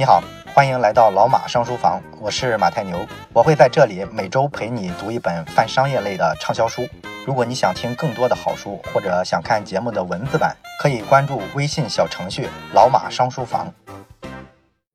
你好，欢迎来到老马商书房，我是马太牛，我会在这里每周陪你读一本泛商业类的畅销书。如果你想听更多的好书，或者想看节目的文字版，可以关注微信小程序“老马商书房”。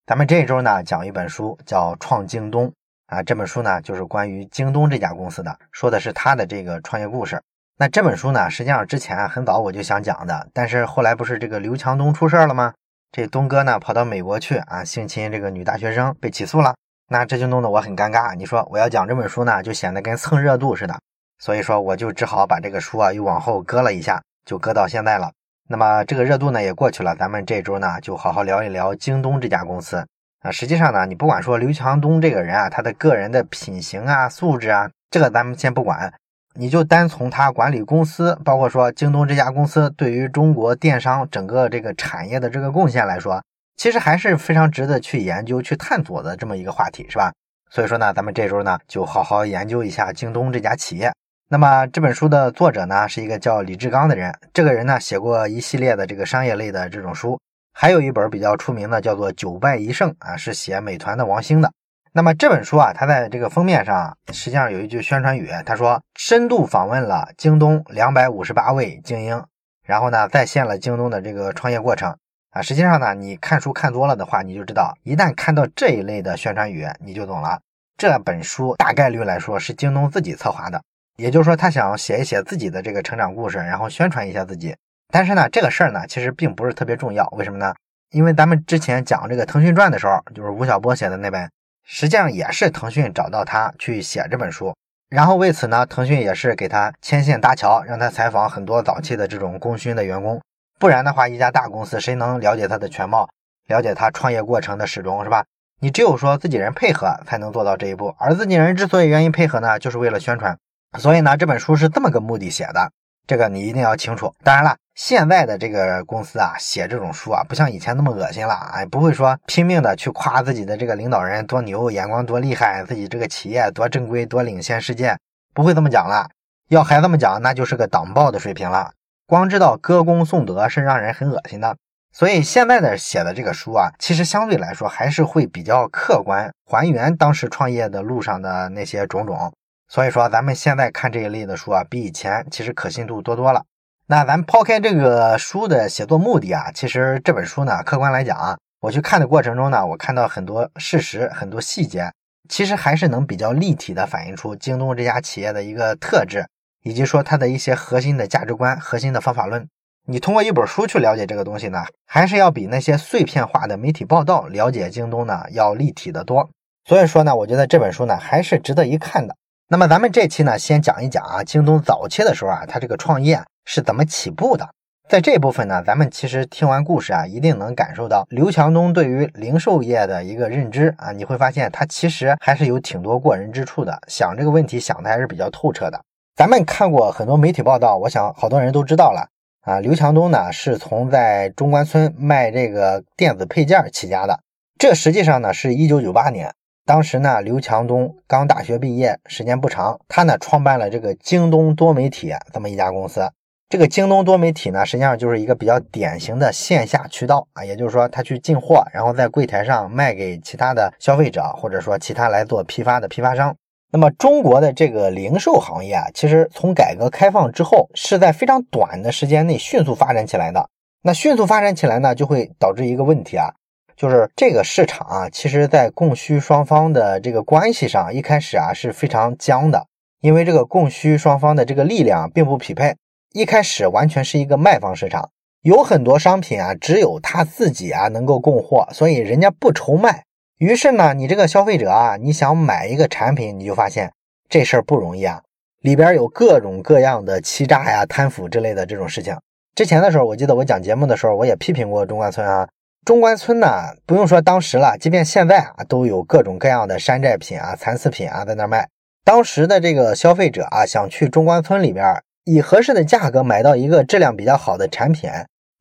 咱们这一周呢，讲一本书叫《创京东》啊，这本书呢就是关于京东这家公司的，说的是他的这个创业故事。那这本书呢，实际上之前啊很早我就想讲的，但是后来不是这个刘强东出事儿了吗？这东哥呢跑到美国去啊，性侵这个女大学生被起诉了，那这就弄得我很尴尬。你说我要讲这本书呢，就显得跟蹭热度似的，所以说我就只好把这个书啊又往后搁了一下，就搁到现在了。那么这个热度呢也过去了，咱们这周呢就好好聊一聊京东这家公司啊。实际上呢，你不管说刘强东这个人啊，他的个人的品行啊、素质啊，这个咱们先不管。你就单从他管理公司，包括说京东这家公司对于中国电商整个这个产业的这个贡献来说，其实还是非常值得去研究、去探索的这么一个话题，是吧？所以说呢，咱们这周呢就好好研究一下京东这家企业。那么这本书的作者呢是一个叫李志刚的人，这个人呢写过一系列的这个商业类的这种书，还有一本比较出名的叫做《九败一胜》啊，是写美团的王兴的。那么这本书啊，它在这个封面上实际上有一句宣传语，他说深度访问了京东两百五十八位精英，然后呢再现了京东的这个创业过程啊。实际上呢，你看书看多了的话，你就知道，一旦看到这一类的宣传语，你就懂了。这本书大概率来说是京东自己策划的，也就是说他想写一写自己的这个成长故事，然后宣传一下自己。但是呢，这个事儿呢其实并不是特别重要，为什么呢？因为咱们之前讲这个腾讯传的时候，就是吴晓波写的那本。实际上也是腾讯找到他去写这本书，然后为此呢，腾讯也是给他牵线搭桥，让他采访很多早期的这种功勋的员工。不然的话，一家大公司谁能了解他的全貌，了解他创业过程的始终，是吧？你只有说自己人配合，才能做到这一步。而自己人之所以愿意配合呢，就是为了宣传。所以呢，这本书是这么个目的写的。这个你一定要清楚。当然了，现在的这个公司啊，写这种书啊，不像以前那么恶心了，哎，不会说拼命的去夸自己的这个领导人多牛，眼光多厉害，自己这个企业多正规，多领先世界，不会这么讲了。要还这么讲，那就是个党报的水平了。光知道歌功颂德是让人很恶心的。所以现在的写的这个书啊，其实相对来说还是会比较客观，还原当时创业的路上的那些种种。所以说，咱们现在看这一类的书啊，比以前其实可信度多多了。那咱抛开这个书的写作目的啊，其实这本书呢，客观来讲啊，我去看的过程中呢，我看到很多事实、很多细节，其实还是能比较立体的反映出京东这家企业的一个特质，以及说它的一些核心的价值观、核心的方法论。你通过一本书去了解这个东西呢，还是要比那些碎片化的媒体报道了解京东呢要立体的多。所以说呢，我觉得这本书呢还是值得一看的。那么咱们这期呢，先讲一讲啊，京东早期的时候啊，它这个创业是怎么起步的。在这部分呢，咱们其实听完故事啊，一定能感受到刘强东对于零售业的一个认知啊，你会发现他其实还是有挺多过人之处的，想这个问题想的还是比较透彻的。咱们看过很多媒体报道，我想好多人都知道了啊，刘强东呢是从在中关村卖这个电子配件起家的，这实际上呢是一九九八年。当时呢，刘强东刚大学毕业，时间不长，他呢创办了这个京东多媒体这么一家公司。这个京东多媒体呢，实际上就是一个比较典型的线下渠道啊，也就是说，他去进货，然后在柜台上卖给其他的消费者，或者说其他来做批发的批发商。那么中国的这个零售行业啊，其实从改革开放之后，是在非常短的时间内迅速发展起来的。那迅速发展起来呢，就会导致一个问题啊。就是这个市场啊，其实，在供需双方的这个关系上，一开始啊是非常僵的，因为这个供需双方的这个力量并不匹配，一开始完全是一个卖方市场，有很多商品啊，只有他自己啊能够供货，所以人家不愁卖。于是呢，你这个消费者啊，你想买一个产品，你就发现这事儿不容易啊，里边有各种各样的欺诈呀、贪腐之类的这种事情。之前的时候，我记得我讲节目的时候，我也批评过中关村啊。中关村呢，不用说当时了，即便现在啊，都有各种各样的山寨品啊、残次品啊在那卖。当时的这个消费者啊，想去中关村里边以合适的价格买到一个质量比较好的产品，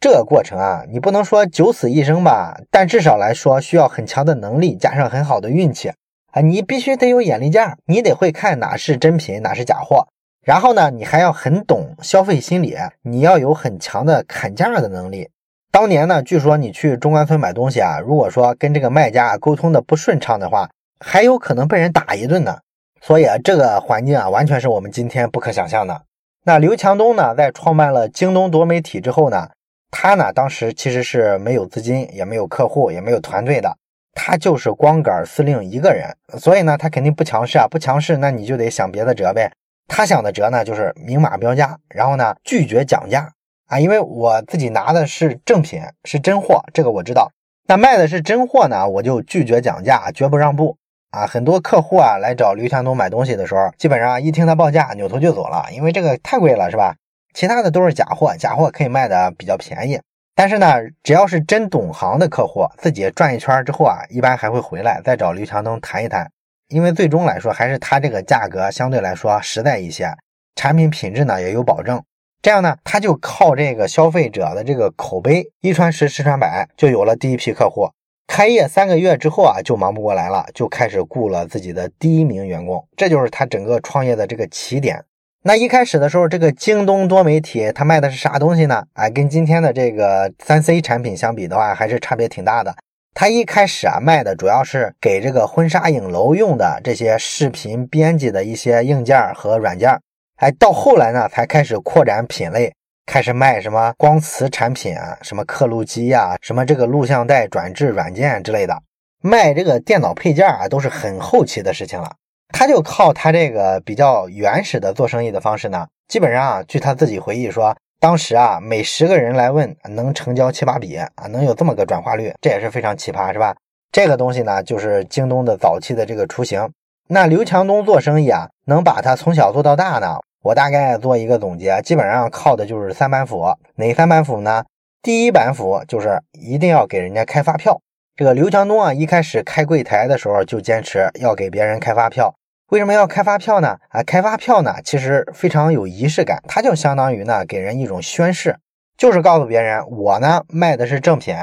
这个过程啊，你不能说九死一生吧，但至少来说需要很强的能力加上很好的运气啊，你必须得有眼力劲儿，你得会看哪是真品，哪是假货。然后呢，你还要很懂消费心理，你要有很强的砍价的能力。当年呢，据说你去中关村买东西啊，如果说跟这个卖家沟通的不顺畅的话，还有可能被人打一顿呢。所以啊，这个环境啊，完全是我们今天不可想象的。那刘强东呢，在创办了京东多媒体之后呢，他呢，当时其实是没有资金，也没有客户，也没有团队的，他就是光杆司令一个人。所以呢，他肯定不强势啊，不强势，那你就得想别的辙呗。他想的辙呢，就是明码标价，然后呢，拒绝讲价啊，因为我自己拿的是正品，是真货，这个我知道。那卖的是真货呢，我就拒绝讲价，绝不让步。啊，很多客户啊来找刘强东买东西的时候，基本上一听他报价，扭头就走了，因为这个太贵了，是吧？其他的都是假货，假货可以卖的比较便宜。但是呢，只要是真懂行的客户，自己转一圈之后啊，一般还会回来再找刘强东谈一谈，因为最终来说还是他这个价格相对来说实在一些，产品品质呢也有保证。这样呢，他就靠这个消费者的这个口碑，一传十，十传百，就有了第一批客户。开业三个月之后啊，就忙不过来了，就开始雇了自己的第一名员工，这就是他整个创业的这个起点。那一开始的时候，这个京东多媒体它卖的是啥东西呢？哎，跟今天的这个三 C 产品相比的话，还是差别挺大的。它一开始啊卖的主要是给这个婚纱影楼用的这些视频编辑的一些硬件和软件，哎，到后来呢才开始扩展品类。开始卖什么光磁产品啊，什么刻录机呀，什么这个录像带转制软件之类的，卖这个电脑配件啊，都是很后期的事情了。他就靠他这个比较原始的做生意的方式呢，基本上啊，据他自己回忆说，当时啊，每十个人来问，能成交七八笔啊，能有这么个转化率，这也是非常奇葩，是吧？这个东西呢，就是京东的早期的这个雏形。那刘强东做生意啊，能把他从小做到大呢？我大概做一个总结，基本上靠的就是三板斧。哪三板斧呢？第一板斧就是一定要给人家开发票。这个刘强东啊，一开始开柜台的时候就坚持要给别人开发票。为什么要开发票呢？啊，开发票呢，其实非常有仪式感，它就相当于呢给人一种宣誓，就是告诉别人我呢卖的是正品，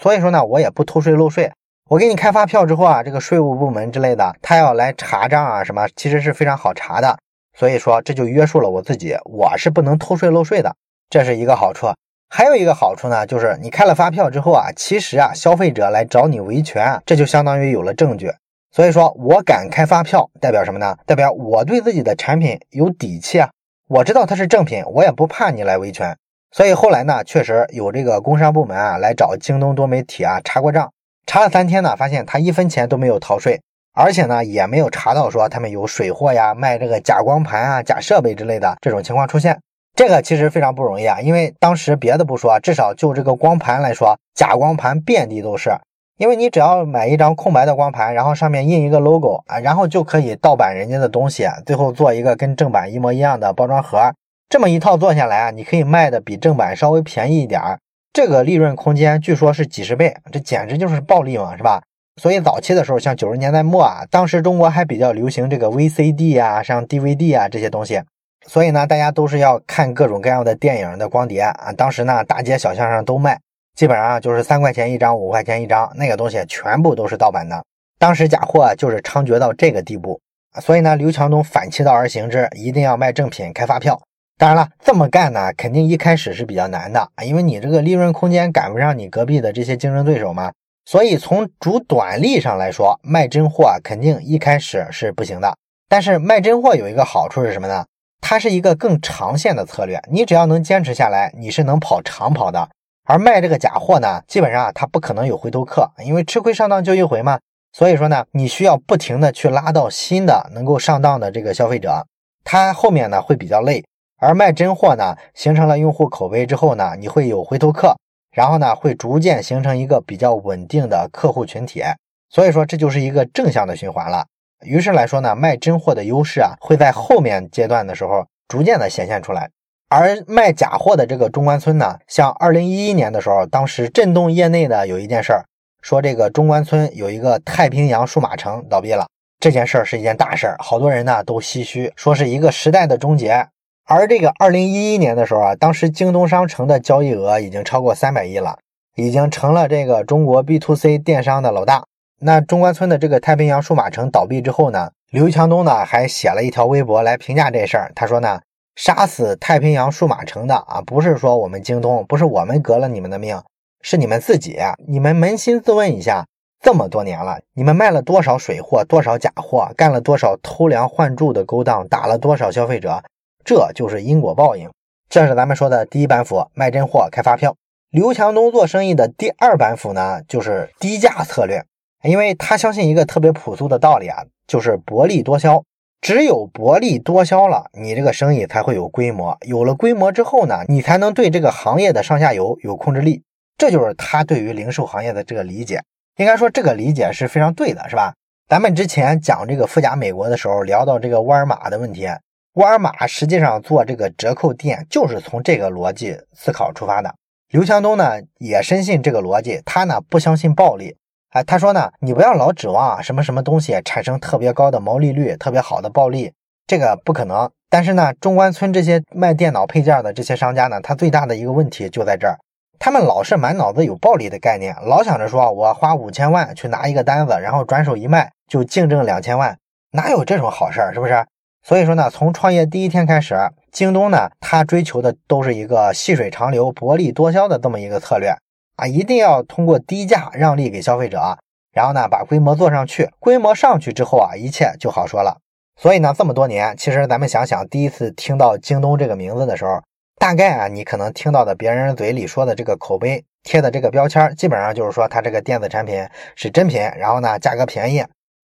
所以说呢我也不偷税漏税。我给你开发票之后啊，这个税务部门之类的他要来查账啊什么，其实是非常好查的。所以说，这就约束了我自己，我是不能偷税漏税的，这是一个好处。还有一个好处呢，就是你开了发票之后啊，其实啊，消费者来找你维权，这就相当于有了证据。所以说我敢开发票，代表什么呢？代表我对自己的产品有底气啊，我知道它是正品，我也不怕你来维权。所以后来呢，确实有这个工商部门啊来找京东多媒体啊查过账，查了三天呢，发现他一分钱都没有逃税。而且呢，也没有查到说他们有水货呀、卖这个假光盘啊、假设备之类的这种情况出现。这个其实非常不容易啊，因为当时别的不说，至少就这个光盘来说，假光盘遍地都是。因为你只要买一张空白的光盘，然后上面印一个 logo 啊，然后就可以盗版人家的东西，最后做一个跟正版一模一样的包装盒。这么一套做下来啊，你可以卖的比正版稍微便宜一点儿，这个利润空间据说是几十倍，这简直就是暴利嘛，是吧？所以早期的时候，像九十年代末啊，当时中国还比较流行这个 VCD 啊，像 DVD 啊这些东西，所以呢，大家都是要看各种各样的电影的光碟啊。当时呢，大街小巷上都卖，基本上就是三块钱一张，五块钱一张，那个东西全部都是盗版的。当时假货就是猖獗到这个地步，所以呢，刘强东反其道而行之，一定要卖正品，开发票。当然了，这么干呢，肯定一开始是比较难的啊，因为你这个利润空间赶不上你隔壁的这些竞争对手嘛。所以从主短利上来说，卖真货啊，肯定一开始是不行的。但是卖真货有一个好处是什么呢？它是一个更长线的策略。你只要能坚持下来，你是能跑长跑的。而卖这个假货呢，基本上它不可能有回头客，因为吃亏上当就一回嘛。所以说呢，你需要不停的去拉到新的能够上当的这个消费者，他后面呢会比较累。而卖真货呢，形成了用户口碑之后呢，你会有回头客。然后呢，会逐渐形成一个比较稳定的客户群体，所以说这就是一个正向的循环了。于是来说呢，卖真货的优势啊，会在后面阶段的时候逐渐的显现出来。而卖假货的这个中关村呢，像二零一一年的时候，当时震动业内的有一件事儿，说这个中关村有一个太平洋数码城倒闭了，这件事儿是一件大事儿，好多人呢都唏嘘，说是一个时代的终结。而这个二零一一年的时候啊，当时京东商城的交易额已经超过三百亿了，已经成了这个中国 B to C 电商的老大。那中关村的这个太平洋数码城倒闭之后呢，刘强东呢还写了一条微博来评价这事儿。他说呢，杀死太平洋数码城的啊，不是说我们京东，不是我们革了你们的命，是你们自己。你们扪心自问一下，这么多年了，你们卖了多少水货、多少假货，干了多少偷梁换柱的勾当，打了多少消费者？这就是因果报应。这是咱们说的第一板斧，卖真货开发票。刘强东做生意的第二板斧呢，就是低价策略，因为他相信一个特别朴素的道理啊，就是薄利多销。只有薄利多销了，你这个生意才会有规模。有了规模之后呢，你才能对这个行业的上下游有控制力。这就是他对于零售行业的这个理解。应该说这个理解是非常对的，是吧？咱们之前讲这个富甲美国的时候，聊到这个沃尔玛的问题。沃尔玛实际上做这个折扣店，就是从这个逻辑思考出发的。刘强东呢也深信这个逻辑，他呢不相信暴利。哎，他说呢，你不要老指望什么什么东西产生特别高的毛利率、特别好的暴利，这个不可能。但是呢，中关村这些卖电脑配件的这些商家呢，他最大的一个问题就在这儿，他们老是满脑子有暴利的概念，老想着说我花五千万去拿一个单子，然后转手一卖就净挣两千万，哪有这种好事儿？是不是？所以说呢，从创业第一天开始，京东呢，它追求的都是一个细水长流、薄利多销的这么一个策略。啊，一定要通过低价让利给消费者，然后呢，把规模做上去。规模上去之后啊，一切就好说了。所以呢，这么多年，其实咱们想想，第一次听到京东这个名字的时候，大概啊，你可能听到的别人嘴里说的这个口碑贴的这个标签，基本上就是说它这个电子产品是真品，然后呢，价格便宜。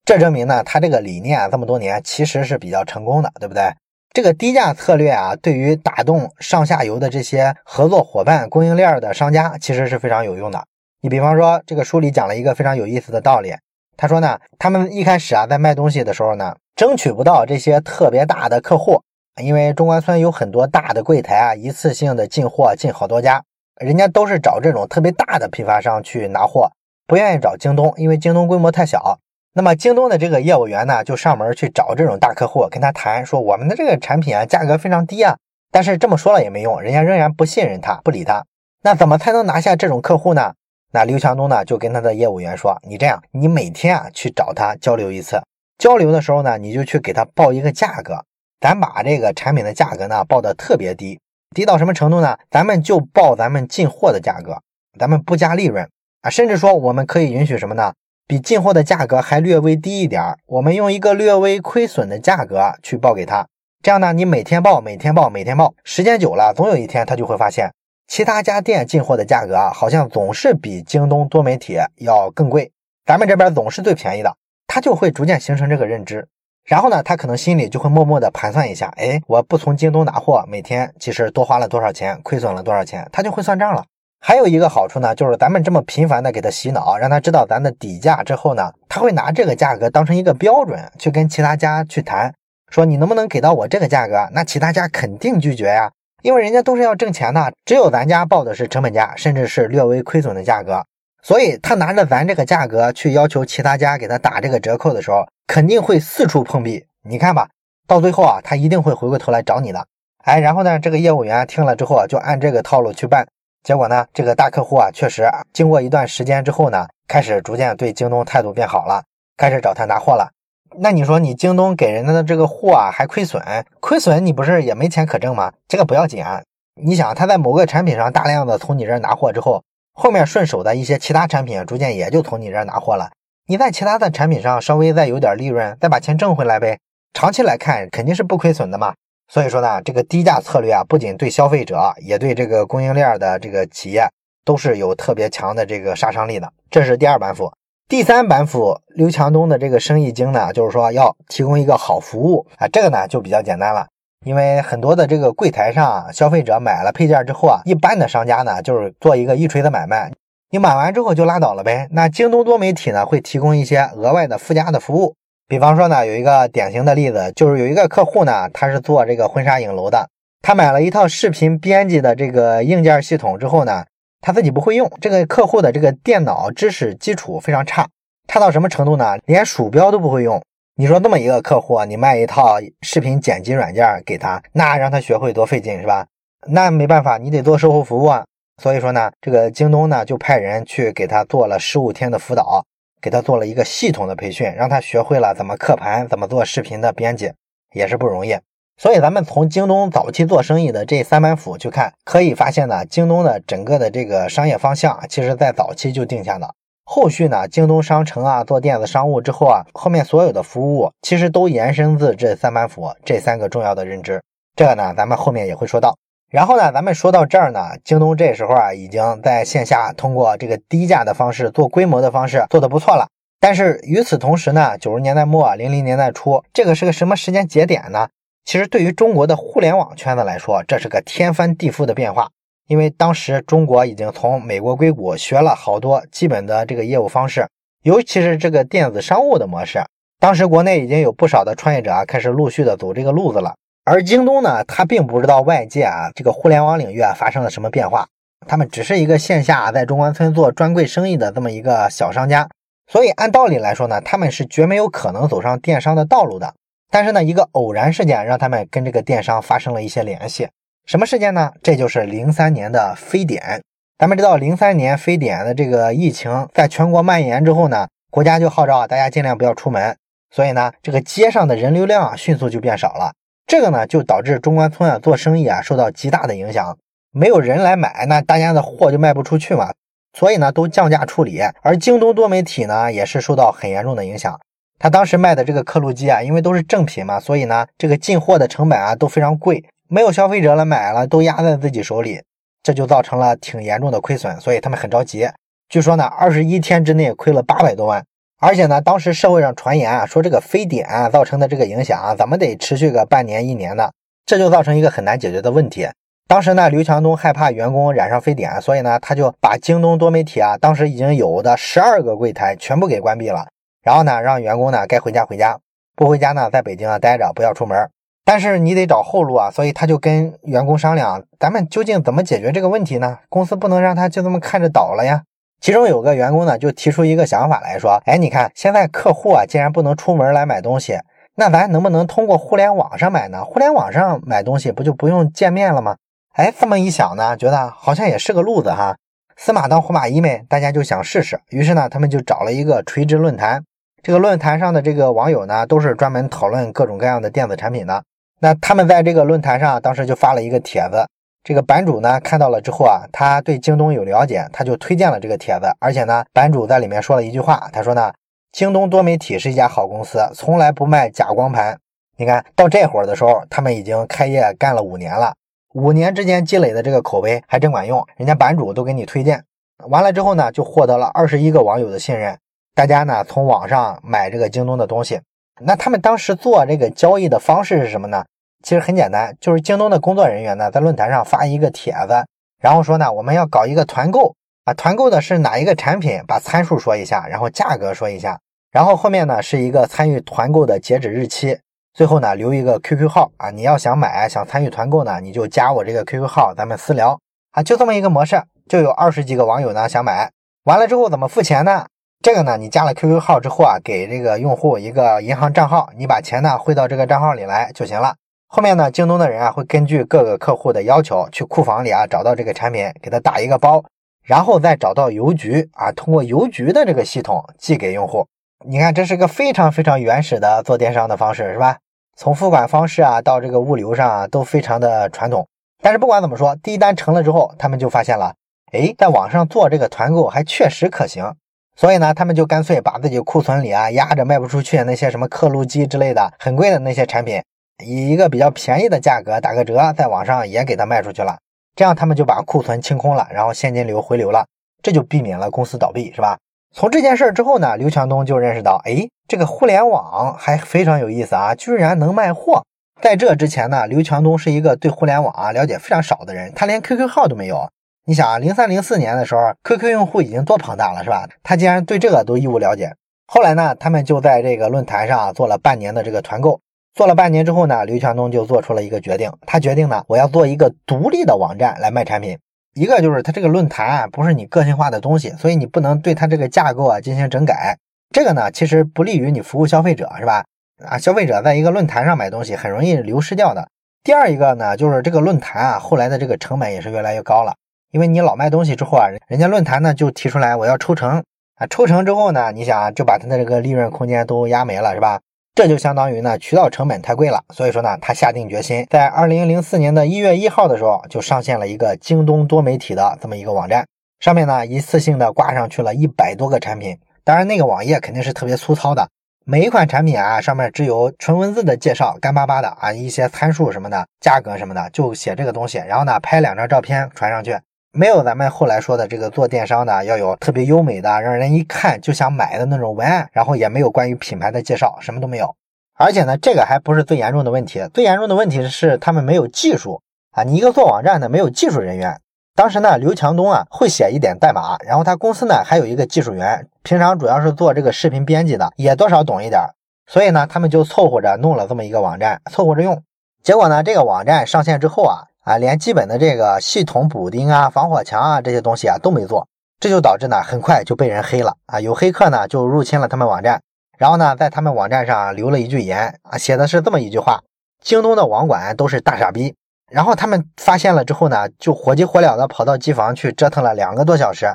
这证明呢，他这个理念啊这么多年其实是比较成功的，对不对？这个低价策略啊，对于打动上下游的这些合作伙伴、供应链的商家，其实是非常有用的。你比方说，这个书里讲了一个非常有意思的道理。他说呢，他们一开始啊，在卖东西的时候呢，争取不到这些特别大的客户，因为中关村有很多大的柜台啊，一次性的进货进好多家，人家都是找这种特别大的批发商去拿货，不愿意找京东，因为京东规模太小。那么京东的这个业务员呢，就上门去找这种大客户，跟他谈说我们的这个产品啊，价格非常低啊。但是这么说了也没用，人家仍然不信任他，不理他。那怎么才能拿下这种客户呢？那刘强东呢，就跟他的业务员说：“你这样，你每天啊去找他交流一次，交流的时候呢，你就去给他报一个价格，咱把这个产品的价格呢报的特别低，低到什么程度呢？咱们就报咱们进货的价格，咱们不加利润啊，甚至说我们可以允许什么呢？”比进货的价格还略微低一点儿，我们用一个略微亏损的价格去报给他。这样呢，你每天报，每天报，每天报，时间久了，总有一天他就会发现，其他家店进货的价格啊，好像总是比京东多媒体要更贵，咱们这边总是最便宜的。他就会逐渐形成这个认知，然后呢，他可能心里就会默默的盘算一下，哎，我不从京东拿货，每天其实多花了多少钱，亏损了多少钱，他就会算账了。还有一个好处呢，就是咱们这么频繁的给他洗脑，让他知道咱的底价之后呢，他会拿这个价格当成一个标准去跟其他家去谈，说你能不能给到我这个价格？那其他家肯定拒绝呀，因为人家都是要挣钱的，只有咱家报的是成本价，甚至是略微亏损的价格，所以他拿着咱这个价格去要求其他家给他打这个折扣的时候，肯定会四处碰壁。你看吧，到最后啊，他一定会回过头来找你的。哎，然后呢，这个业务员听了之后啊就按这个套路去办。结果呢，这个大客户啊，确实经过一段时间之后呢，开始逐渐对京东态度变好了，开始找他拿货了。那你说你京东给人家的这个货啊，还亏损，亏损你不是也没钱可挣吗？这个不要紧啊。你想他在某个产品上大量的从你这儿拿货之后，后面顺手的一些其他产品逐渐也就从你这儿拿货了。你在其他的产品上稍微再有点利润，再把钱挣回来呗。长期来看肯定是不亏损的嘛。所以说呢，这个低价策略啊，不仅对消费者，也对这个供应链的这个企业都是有特别强的这个杀伤力的。这是第二板斧。第三板斧，刘强东的这个生意经呢，就是说要提供一个好服务啊，这个呢就比较简单了。因为很多的这个柜台上，消费者买了配件之后啊，一般的商家呢就是做一个一锤子买卖，你买完之后就拉倒了呗。那京东多媒体呢会提供一些额外的附加的服务。比方说呢，有一个典型的例子，就是有一个客户呢，他是做这个婚纱影楼的，他买了一套视频编辑的这个硬件系统之后呢，他自己不会用，这个客户的这个电脑知识基础非常差，差到什么程度呢？连鼠标都不会用。你说这么一个客户，你卖一套视频剪辑软件给他，那让他学会多费劲是吧？那没办法，你得做售后服务啊。所以说呢，这个京东呢就派人去给他做了十五天的辅导。给他做了一个系统的培训，让他学会了怎么刻盘，怎么做视频的编辑，也是不容易。所以咱们从京东早期做生意的这三板斧去看，可以发现呢，京东的整个的这个商业方向，其实在早期就定下了。后续呢，京东商城啊，做电子商务之后啊，后面所有的服务其实都延伸自这三板斧这三个重要的认知。这个呢，咱们后面也会说到。然后呢，咱们说到这儿呢，京东这时候啊，已经在线下通过这个低价的方式做规模的方式做得不错了。但是与此同时呢，九十年代末、零零年代初，这个是个什么时间节点呢？其实对于中国的互联网圈子来说，这是个天翻地覆的变化。因为当时中国已经从美国硅谷学了好多基本的这个业务方式，尤其是这个电子商务的模式。当时国内已经有不少的创业者啊，开始陆续的走这个路子了。而京东呢，他并不知道外界啊这个互联网领域啊发生了什么变化，他们只是一个线下在中关村做专柜生意的这么一个小商家，所以按道理来说呢，他们是绝没有可能走上电商的道路的。但是呢，一个偶然事件让他们跟这个电商发生了一些联系。什么事件呢？这就是零三年的非典。咱们知道，零三年非典的这个疫情在全国蔓延之后呢，国家就号召大家尽量不要出门，所以呢，这个街上的人流量迅速就变少了。这个呢，就导致中关村啊做生意啊受到极大的影响，没有人来买，那大家的货就卖不出去嘛。所以呢，都降价处理。而京东多媒体呢，也是受到很严重的影响。他当时卖的这个刻录机啊，因为都是正品嘛，所以呢，这个进货的成本啊都非常贵，没有消费者来买了，都压在自己手里，这就造成了挺严重的亏损，所以他们很着急。据说呢，二十一天之内亏了八百多万，而且呢，当时社会上传言啊，说这个非典啊造成的这个影响啊，怎么得持续个半年一年的，这就造成一个很难解决的问题。当时呢，刘强东害怕员工染上非典，所以呢，他就把京东多媒体啊，当时已经有的十二个柜台全部给关闭了。然后呢，让员工呢该回家回家，不回家呢在北京啊待着，不要出门。但是你得找后路啊，所以他就跟员工商量，咱们究竟怎么解决这个问题呢？公司不能让他就这么看着倒了呀。其中有个员工呢就提出一个想法来说，哎，你看现在客户啊既然不能出门来买东西，那咱能不能通过互联网上买呢？互联网上买东西不就不用见面了吗？哎，这么一想呢，觉得好像也是个路子哈。死马当活马医呗，大家就想试试。于是呢，他们就找了一个垂直论坛。这个论坛上的这个网友呢，都是专门讨论各种各样的电子产品的。那他们在这个论坛上，当时就发了一个帖子。这个版主呢看到了之后啊，他对京东有了解，他就推荐了这个帖子。而且呢，版主在里面说了一句话，他说呢，京东多媒体是一家好公司，从来不卖假光盘。你看到这会儿的时候，他们已经开业干了五年了，五年之间积累的这个口碑还真管用，人家版主都给你推荐。完了之后呢，就获得了二十一个网友的信任。大家呢从网上买这个京东的东西，那他们当时做这个交易的方式是什么呢？其实很简单，就是京东的工作人员呢在论坛上发一个帖子，然后说呢我们要搞一个团购啊，团购的是哪一个产品，把参数说一下，然后价格说一下，然后后面呢是一个参与团购的截止日期，最后呢留一个 QQ 号啊，你要想买想参与团购呢，你就加我这个 QQ 号，咱们私聊啊，就这么一个模式，就有二十几个网友呢想买，完了之后怎么付钱呢？这个呢，你加了 QQ 号之后啊，给这个用户一个银行账号，你把钱呢汇到这个账号里来就行了。后面呢，京东的人啊会根据各个客户的要求，去库房里啊找到这个产品，给他打一个包，然后再找到邮局啊，通过邮局的这个系统寄给用户。你看，这是个非常非常原始的做电商的方式，是吧？从付款方式啊到这个物流上啊都非常的传统。但是不管怎么说，第一单成了之后，他们就发现了，哎，在网上做这个团购还确实可行。所以呢，他们就干脆把自己库存里啊压着卖不出去那些什么刻录机之类的很贵的那些产品，以一个比较便宜的价格打个折，在网上也给它卖出去了。这样他们就把库存清空了，然后现金流回流了，这就避免了公司倒闭，是吧？从这件事儿之后呢，刘强东就认识到，哎，这个互联网还非常有意思啊，居然能卖货。在这之前呢，刘强东是一个对互联网啊了解非常少的人，他连 QQ 号都没有。你想啊，零三零四年的时候，QQ 用户已经多庞大了，是吧？他竟然对这个都一无了解。后来呢，他们就在这个论坛上做了半年的这个团购。做了半年之后呢，刘强东就做出了一个决定，他决定呢，我要做一个独立的网站来卖产品。一个就是他这个论坛啊，不是你个性化的东西，所以你不能对他这个架构啊进行整改。这个呢，其实不利于你服务消费者，是吧？啊，消费者在一个论坛上买东西很容易流失掉的。第二一个呢，就是这个论坛啊，后来的这个成本也是越来越高了。因为你老卖东西之后啊，人家论坛呢就提出来我要抽成啊，抽成之后呢，你想就把他的这个利润空间都压没了，是吧？这就相当于呢渠道成本太贵了，所以说呢他下定决心，在二零零四年的一月一号的时候就上线了一个京东多媒体的这么一个网站，上面呢一次性的挂上去了一百多个产品，当然那个网页肯定是特别粗糙的，每一款产品啊上面只有纯文字的介绍，干巴巴的啊一些参数什么的，价格什么的就写这个东西，然后呢拍两张照片传上去。没有咱们后来说的这个做电商的要有特别优美的，让人一看就想买的那种文案，然后也没有关于品牌的介绍，什么都没有。而且呢，这个还不是最严重的问题，最严重的问题是他们没有技术啊！你一个做网站的没有技术人员。当时呢，刘强东啊会写一点代码，然后他公司呢还有一个技术员，平常主要是做这个视频编辑的，也多少懂一点。所以呢，他们就凑合着弄了这么一个网站，凑合着用。结果呢，这个网站上线之后啊。啊，连基本的这个系统补丁啊、防火墙啊这些东西啊都没做，这就导致呢很快就被人黑了啊！有黑客呢就入侵了他们网站，然后呢在他们网站上留了一句言啊，写的是这么一句话：京东的网管都是大傻逼。然后他们发现了之后呢，就火急火燎的跑到机房去折腾了两个多小时，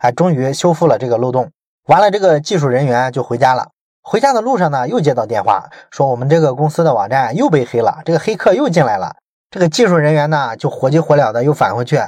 啊终于修复了这个漏洞。完了，这个技术人员就回家了。回家的路上呢，又接到电话说我们这个公司的网站又被黑了，这个黑客又进来了。这个技术人员呢，就火急火燎的又返回去，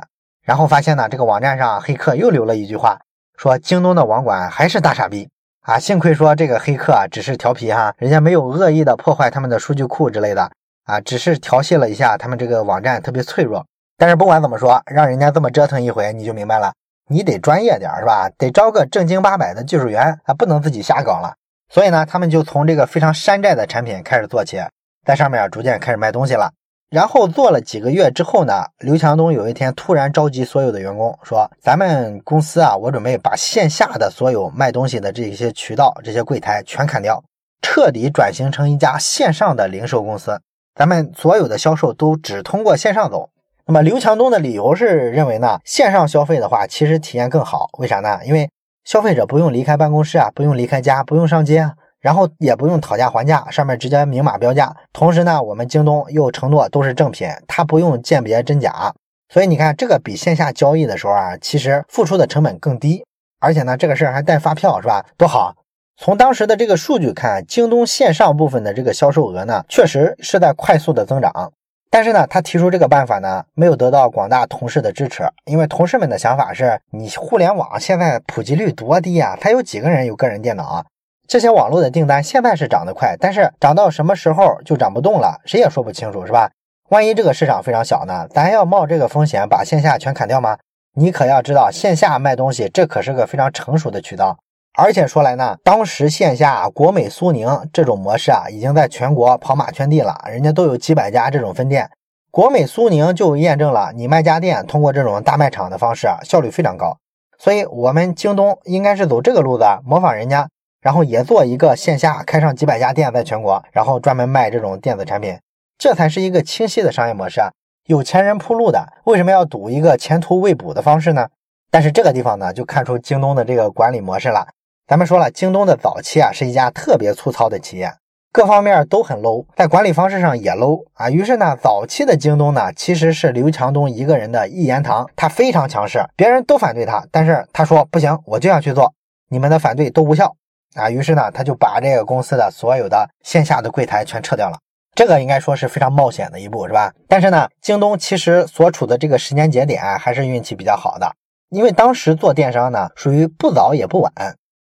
然后发现呢，这个网站上黑客又留了一句话，说京东的网管还是大傻逼啊！幸亏说这个黑客啊，只是调皮哈，人家没有恶意的破坏他们的数据库之类的啊，只是调戏了一下他们这个网站特别脆弱。但是不管怎么说，让人家这么折腾一回，你就明白了，你得专业点是吧？得招个正经八百的技术员啊，不能自己瞎搞了。所以呢，他们就从这个非常山寨的产品开始做起，在上面逐渐开始卖东西了。然后做了几个月之后呢，刘强东有一天突然召集所有的员工说：“咱们公司啊，我准备把线下的所有卖东西的这些渠道、这些柜台全砍掉，彻底转型成一家线上的零售公司。咱们所有的销售都只通过线上走。”那么刘强东的理由是认为呢，线上消费的话其实体验更好。为啥呢？因为消费者不用离开办公室啊，不用离开家，不用上街啊。然后也不用讨价还价，上面直接明码标价。同时呢，我们京东又承诺都是正品，它不用鉴别真假。所以你看，这个比线下交易的时候啊，其实付出的成本更低。而且呢，这个事儿还带发票，是吧？多好！从当时的这个数据看，京东线上部分的这个销售额呢，确实是在快速的增长。但是呢，他提出这个办法呢，没有得到广大同事的支持，因为同事们的想法是：你互联网现在普及率多低啊？他有几个人有个人电脑？这些网络的订单现在是涨得快，但是涨到什么时候就涨不动了，谁也说不清楚，是吧？万一这个市场非常小呢？咱要冒这个风险把线下全砍掉吗？你可要知道，线下卖东西这可是个非常成熟的渠道，而且说来呢，当时线下国美、苏宁这种模式啊，已经在全国跑马圈地了，人家都有几百家这种分店。国美、苏宁就验证了，你卖家电通过这种大卖场的方式啊，效率非常高。所以，我们京东应该是走这个路子，模仿人家。然后也做一个线下开上几百家店，在全国，然后专门卖这种电子产品，这才是一个清晰的商业模式啊。有钱人铺路的，为什么要赌一个前途未卜的方式呢？但是这个地方呢，就看出京东的这个管理模式了。咱们说了，京东的早期啊，是一家特别粗糙的企业，各方面都很 low，在管理方式上也 low 啊。于是呢，早期的京东呢，其实是刘强东一个人的一言堂，他非常强势，别人都反对他，但是他说不行，我就要去做，你们的反对都无效。啊，于是呢，他就把这个公司的所有的线下的柜台全撤掉了。这个应该说是非常冒险的一步，是吧？但是呢，京东其实所处的这个时间节点还是运气比较好的，因为当时做电商呢，属于不早也不晚。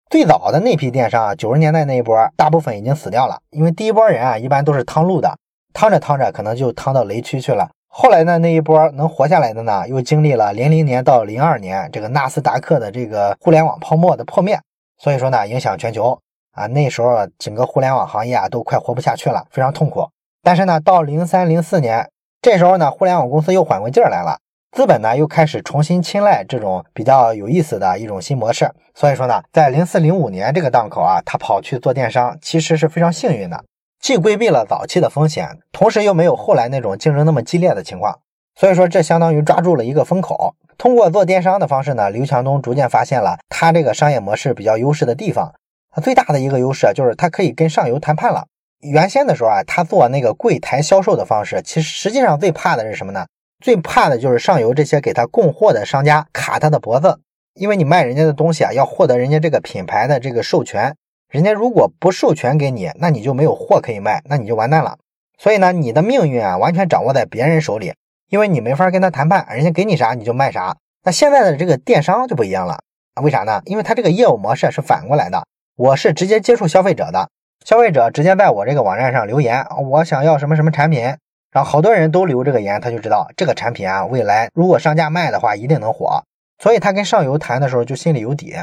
最早的那批电商啊，九十年代那一波，大部分已经死掉了，因为第一波人啊，一般都是趟路的，趟着趟着可能就趟到雷区去了。后来呢，那一波能活下来的呢，又经历了零零年到零二年这个纳斯达克的这个互联网泡沫的破灭。所以说呢，影响全球啊，那时候整个互联网行业啊都快活不下去了，非常痛苦。但是呢，到零三零四年，这时候呢，互联网公司又缓过劲儿来了，资本呢又开始重新青睐这种比较有意思的一种新模式。所以说呢，在零四零五年这个档口啊，他跑去做电商，其实是非常幸运的，既规避了早期的风险，同时又没有后来那种竞争那么激烈的情况。所以说，这相当于抓住了一个风口。通过做电商的方式呢，刘强东逐渐发现了他这个商业模式比较优势的地方。他最大的一个优势啊，就是他可以跟上游谈判了。原先的时候啊，他做那个柜台销售的方式，其实实际上最怕的是什么呢？最怕的就是上游这些给他供货的商家卡他的脖子。因为你卖人家的东西啊，要获得人家这个品牌的这个授权，人家如果不授权给你，那你就没有货可以卖，那你就完蛋了。所以呢，你的命运啊，完全掌握在别人手里，因为你没法跟他谈判，人家给你啥你就卖啥。那现在的这个电商就不一样了啊？为啥呢？因为他这个业务模式是反过来的，我是直接接触消费者的，消费者直接在我这个网站上留言，我想要什么什么产品，然后好多人都留这个言，他就知道这个产品啊，未来如果上架卖的话，一定能火。所以他跟上游谈的时候就心里有底。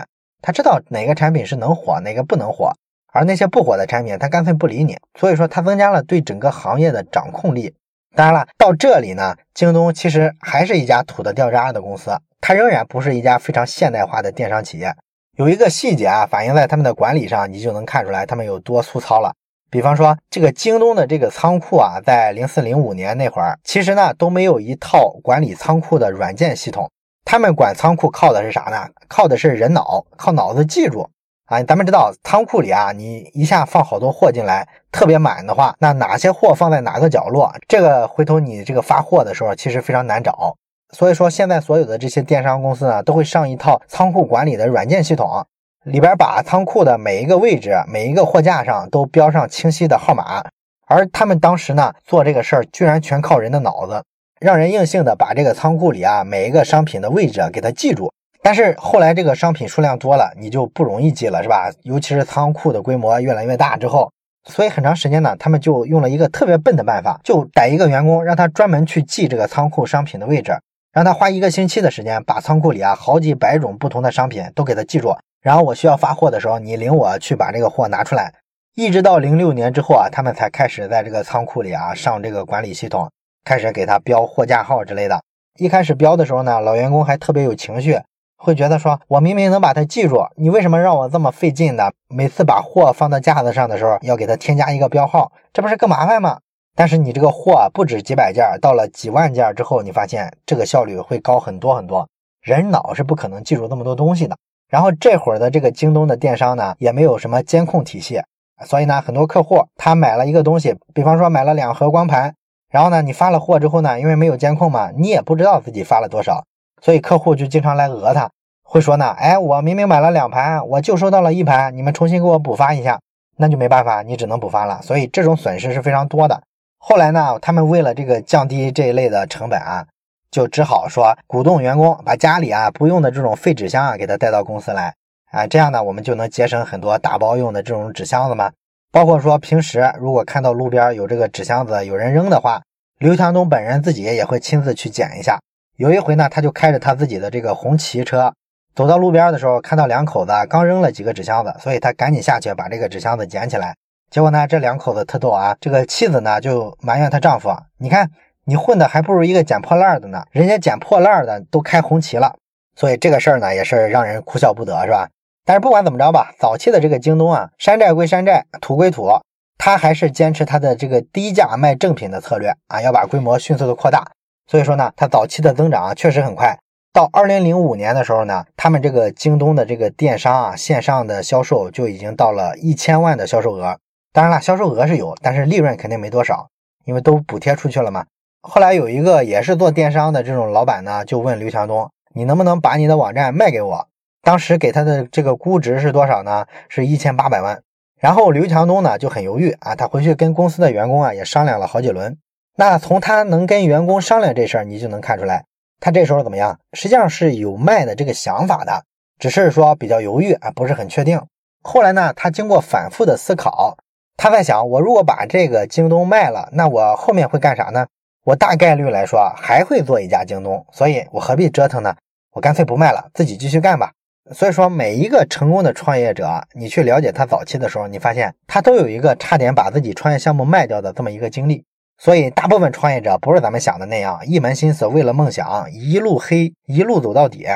他知道哪个产品是能火，哪个不能火，而那些不火的产品，他干脆不理你。所以说，他增加了对整个行业的掌控力。当然了，到这里呢，京东其实还是一家土的掉渣的公司，它仍然不是一家非常现代化的电商企业。有一个细节啊，反映在他们的管理上，你就能看出来他们有多粗糙了。比方说，这个京东的这个仓库啊，在零四零五年那会儿，其实呢都没有一套管理仓库的软件系统。他们管仓库靠的是啥呢？靠的是人脑，靠脑子记住啊！咱们知道仓库里啊，你一下放好多货进来，特别满的话，那哪些货放在哪个角落，这个回头你这个发货的时候其实非常难找。所以说，现在所有的这些电商公司呢，都会上一套仓库管理的软件系统，里边把仓库的每一个位置、每一个货架上都标上清晰的号码。而他们当时呢，做这个事儿居然全靠人的脑子。让人硬性的把这个仓库里啊每一个商品的位置给它记住，但是后来这个商品数量多了，你就不容易记了，是吧？尤其是仓库的规模越来越大之后，所以很长时间呢，他们就用了一个特别笨的办法，就逮一个员工，让他专门去记这个仓库商品的位置，让他花一个星期的时间，把仓库里啊好几百种不同的商品都给他记住，然后我需要发货的时候，你领我去把这个货拿出来。一直到零六年之后啊，他们才开始在这个仓库里啊上这个管理系统。开始给他标货架号之类的。一开始标的时候呢，老员工还特别有情绪，会觉得说：“我明明能把它记住，你为什么让我这么费劲呢？每次把货放到架子上的时候，要给它添加一个标号，这不是更麻烦吗？”但是你这个货不止几百件，到了几万件之后，你发现这个效率会高很多很多。人脑是不可能记住这么多东西的。然后这会儿的这个京东的电商呢，也没有什么监控体系，所以呢，很多客户他买了一个东西，比方说买了两盒光盘。然后呢，你发了货之后呢，因为没有监控嘛，你也不知道自己发了多少，所以客户就经常来讹他，会说呢，哎，我明明买了两盘，我就收到了一盘，你们重新给我补发一下，那就没办法，你只能补发了。所以这种损失是非常多的。后来呢，他们为了这个降低这一类的成本啊，就只好说鼓动员工把家里啊不用的这种废纸箱啊给他带到公司来啊，这样呢，我们就能节省很多打包用的这种纸箱子嘛。包括说平时如果看到路边有这个纸箱子有人扔的话，刘强东本人自己也会亲自去捡一下。有一回呢，他就开着他自己的这个红旗车走到路边的时候，看到两口子刚扔了几个纸箱子，所以他赶紧下去把这个纸箱子捡起来。结果呢，这两口子特逗啊，这个妻子呢就埋怨她丈夫：“你看你混的还不如一个捡破烂的呢，人家捡破烂的都开红旗了。”所以这个事儿呢也是让人哭笑不得，是吧？但是不管怎么着吧，早期的这个京东啊，山寨归山寨，土归土，他还是坚持他的这个低价卖正品的策略啊，要把规模迅速的扩大。所以说呢，他早期的增长啊确实很快。到二零零五年的时候呢，他们这个京东的这个电商啊，线上的销售就已经到了一千万的销售额。当然了，销售额是有，但是利润肯定没多少，因为都补贴出去了嘛。后来有一个也是做电商的这种老板呢，就问刘强东：“你能不能把你的网站卖给我？”当时给他的这个估值是多少呢？是一千八百万。然后刘强东呢就很犹豫啊，他回去跟公司的员工啊也商量了好几轮。那从他能跟员工商量这事儿，你就能看出来，他这时候怎么样？实际上是有卖的这个想法的，只是说比较犹豫啊，不是很确定。后来呢，他经过反复的思考，他在想，我如果把这个京东卖了，那我后面会干啥呢？我大概率来说还会做一家京东，所以我何必折腾呢？我干脆不卖了，自己继续干吧。所以说，每一个成功的创业者，你去了解他早期的时候，你发现他都有一个差点把自己创业项目卖掉的这么一个经历。所以，大部分创业者不是咱们想的那样，一门心思为了梦想，一路黑，一路走到底。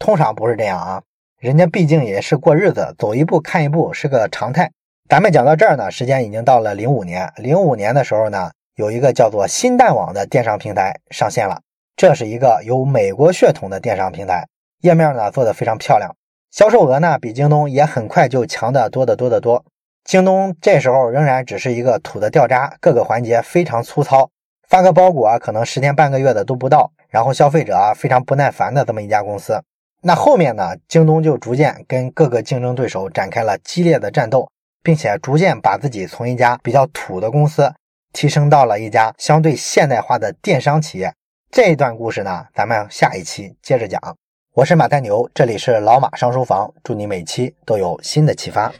通常不是这样啊，人家毕竟也是过日子，走一步看一步是个常态。咱们讲到这儿呢，时间已经到了零五年。零五年的时候呢，有一个叫做新蛋网的电商平台上线了，这是一个有美国血统的电商平台。页面呢做的非常漂亮，销售额呢比京东也很快就强的多得多得多。京东这时候仍然只是一个土的掉渣，各个环节非常粗糙，发个包裹可能十天半个月的都不到，然后消费者啊非常不耐烦的这么一家公司。那后面呢，京东就逐渐跟各个竞争对手展开了激烈的战斗，并且逐渐把自己从一家比较土的公司提升到了一家相对现代化的电商企业。这一段故事呢，咱们下一期接着讲。我是马太牛，这里是老马上书房，祝你每期都有新的启发。